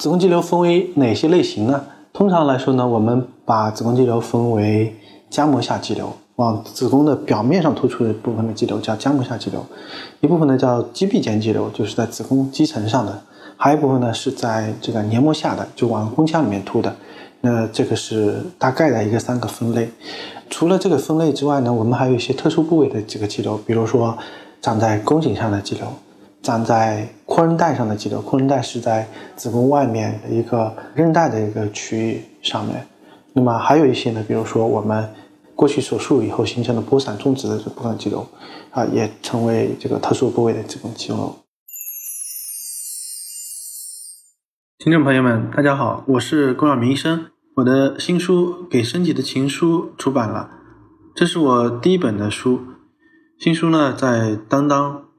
子宫肌瘤分为哪些类型呢？通常来说呢，我们把子宫肌瘤分为浆膜下肌瘤，往子宫的表面上突出的部分的肌瘤叫浆膜下肌瘤；一部分呢叫肌壁间肌瘤，就是在子宫肌层上的；还有一部分呢是在这个黏膜下的，就往宫腔里面突的。那这个是大概的一个三个分类。除了这个分类之外呢，我们还有一些特殊部位的这个肌瘤，比如说长在宫颈上的肌瘤。长在阔韧带上的肌瘤，阔韧带是在子宫外面的一个韧带的一个区域上面。那么还有一些呢，比如说我们过去手术以后形成的波散种植的这部分肌瘤，啊，也成为这个特殊部位的子宫肌瘤。听众朋友们，大家好，我是龚晓明医生。我的新书《给身体的情书》出版了，这是我第一本的书。新书呢，在当当。